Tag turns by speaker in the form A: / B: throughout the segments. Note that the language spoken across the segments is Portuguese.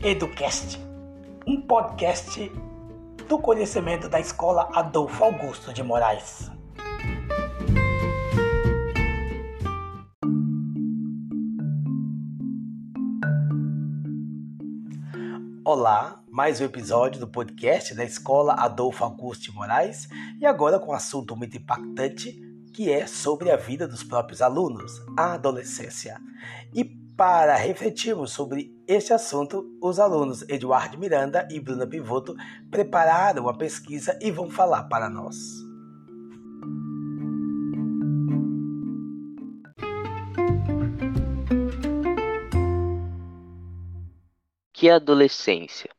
A: Educast, um podcast do conhecimento da Escola Adolfo Augusto de Moraes. Olá, mais um episódio do podcast da Escola Adolfo Augusto de Moraes e agora com um assunto muito impactante que é sobre a vida dos próprios alunos, a adolescência. E para refletirmos sobre este assunto, os alunos Eduardo Miranda e Bruna Pivoto prepararam uma pesquisa e vão falar para nós.
B: Que adolescência?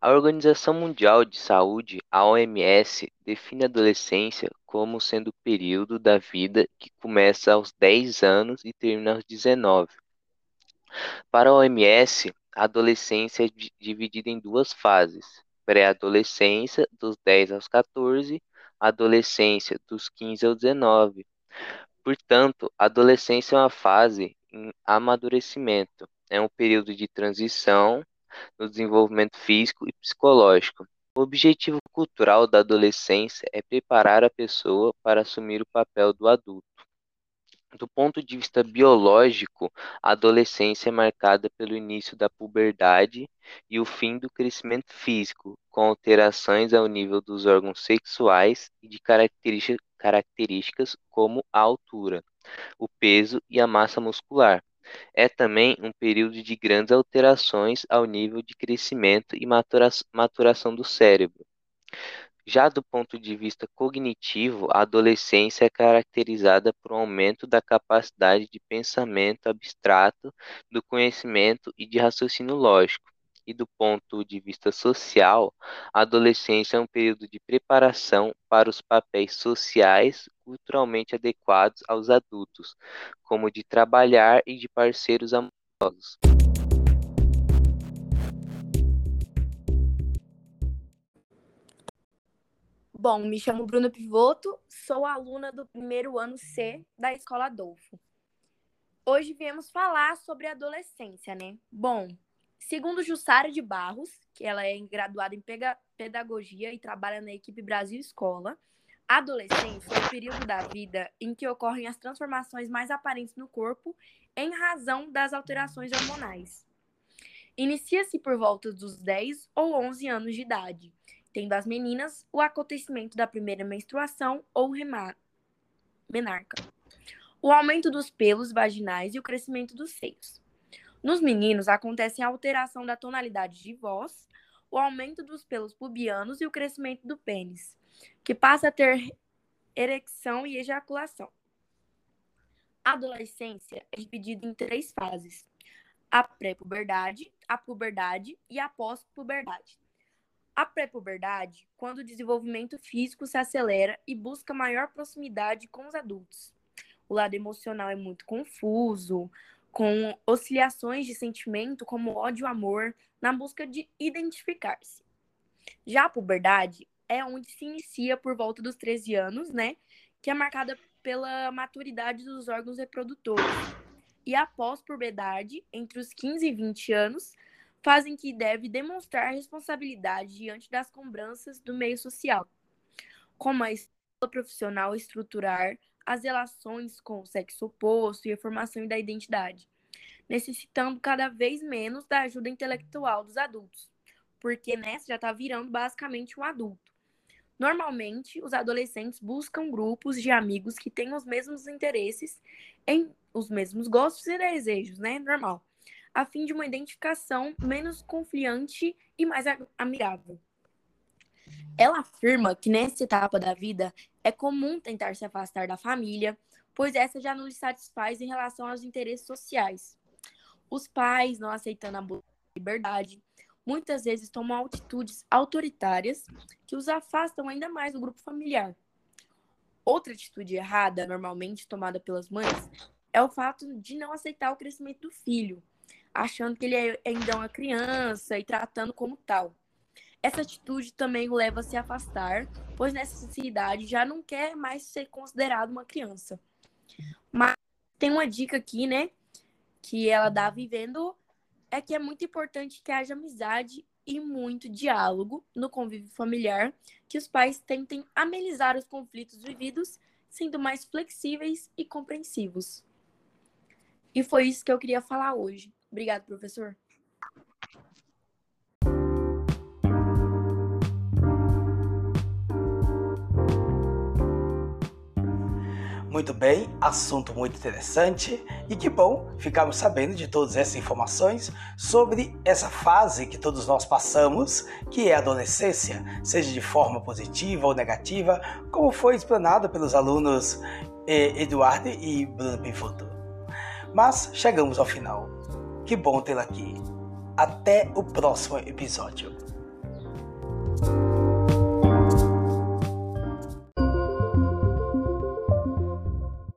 B: A Organização Mundial de Saúde, a OMS, define a adolescência como sendo o período da vida que começa aos 10 anos e termina aos 19. Para a OMS, a adolescência é dividida em duas fases: pré-adolescência, dos 10 aos 14, adolescência, dos 15 aos 19. Portanto, a adolescência é uma fase em amadurecimento, é um período de transição no desenvolvimento físico e psicológico. O objetivo cultural da adolescência é preparar a pessoa para assumir o papel do adulto. Do ponto de vista biológico, a adolescência é marcada pelo início da puberdade e o fim do crescimento físico, com alterações ao nível dos órgãos sexuais e de características como a altura, o peso e a massa muscular. É também um período de grandes alterações ao nível de crescimento e maturação do cérebro. Já do ponto de vista cognitivo, a adolescência é caracterizada por um aumento da capacidade de pensamento abstrato, do conhecimento e de raciocínio lógico. E do ponto de vista social, a adolescência é um período de preparação para os papéis sociais culturalmente adequados aos adultos, como de trabalhar e de parceiros amorosos.
C: Bom, me chamo Bruna Pivoto, sou aluna do primeiro ano C da Escola Adolfo. Hoje viemos falar sobre adolescência, né? Bom, segundo Jussara de Barros, que ela é graduada em pedagogia e trabalha na equipe Brasil Escola, a adolescência é o período da vida em que ocorrem as transformações mais aparentes no corpo em razão das alterações hormonais. Inicia-se por volta dos 10 ou 11 anos de idade tendo as meninas o acontecimento da primeira menstruação ou menarca, o aumento dos pelos vaginais e o crescimento dos seios. Nos meninos acontecem a alteração da tonalidade de voz, o aumento dos pelos pubianos e o crescimento do pênis, que passa a ter ereção e ejaculação. A adolescência é dividida em três fases: a pré-puberdade, a puberdade e a pós-puberdade. A pré-puberdade, quando o desenvolvimento físico se acelera e busca maior proximidade com os adultos. O lado emocional é muito confuso, com oscilações de sentimento como ódio e amor, na busca de identificar-se. Já a puberdade é onde se inicia por volta dos 13 anos, né? Que é marcada pela maturidade dos órgãos reprodutores. E a pós-puberdade, entre os 15 e 20 anos, fazem que deve demonstrar responsabilidade diante das cobranças do meio social, como a escola profissional estruturar as relações com o sexo oposto e a formação da identidade, necessitando cada vez menos da ajuda intelectual dos adultos, porque nessa já está virando basicamente um adulto. Normalmente, os adolescentes buscam grupos de amigos que têm os mesmos interesses, em os mesmos gostos e desejos, né? Normal a fim de uma identificação menos confiante e mais amigável. Ela afirma que nessa etapa da vida é comum tentar se afastar da família, pois essa já não lhe satisfaz em relação aos interesses sociais. Os pais, não aceitando a liberdade, muitas vezes tomam atitudes autoritárias que os afastam ainda mais do grupo familiar. Outra atitude errada, normalmente tomada pelas mães, é o fato de não aceitar o crescimento do filho, achando que ele é ainda uma criança e tratando como tal. Essa atitude também o leva a se afastar, pois nessa idade já não quer mais ser considerado uma criança. Mas tem uma dica aqui, né? Que ela dá vivendo é que é muito importante que haja amizade e muito diálogo no convívio familiar, que os pais tentem amenizar os conflitos vividos, sendo mais flexíveis e compreensivos. E foi isso que eu queria falar hoje. Obrigado, professor.
A: Muito bem, assunto muito interessante e que bom ficarmos sabendo de todas essas informações sobre essa fase que todos nós passamos, que é a adolescência, seja de forma positiva ou negativa, como foi explanado pelos alunos eh, Eduardo e Bruno Pivoto. Mas chegamos ao final. Que bom tê-la aqui. Até o próximo episódio.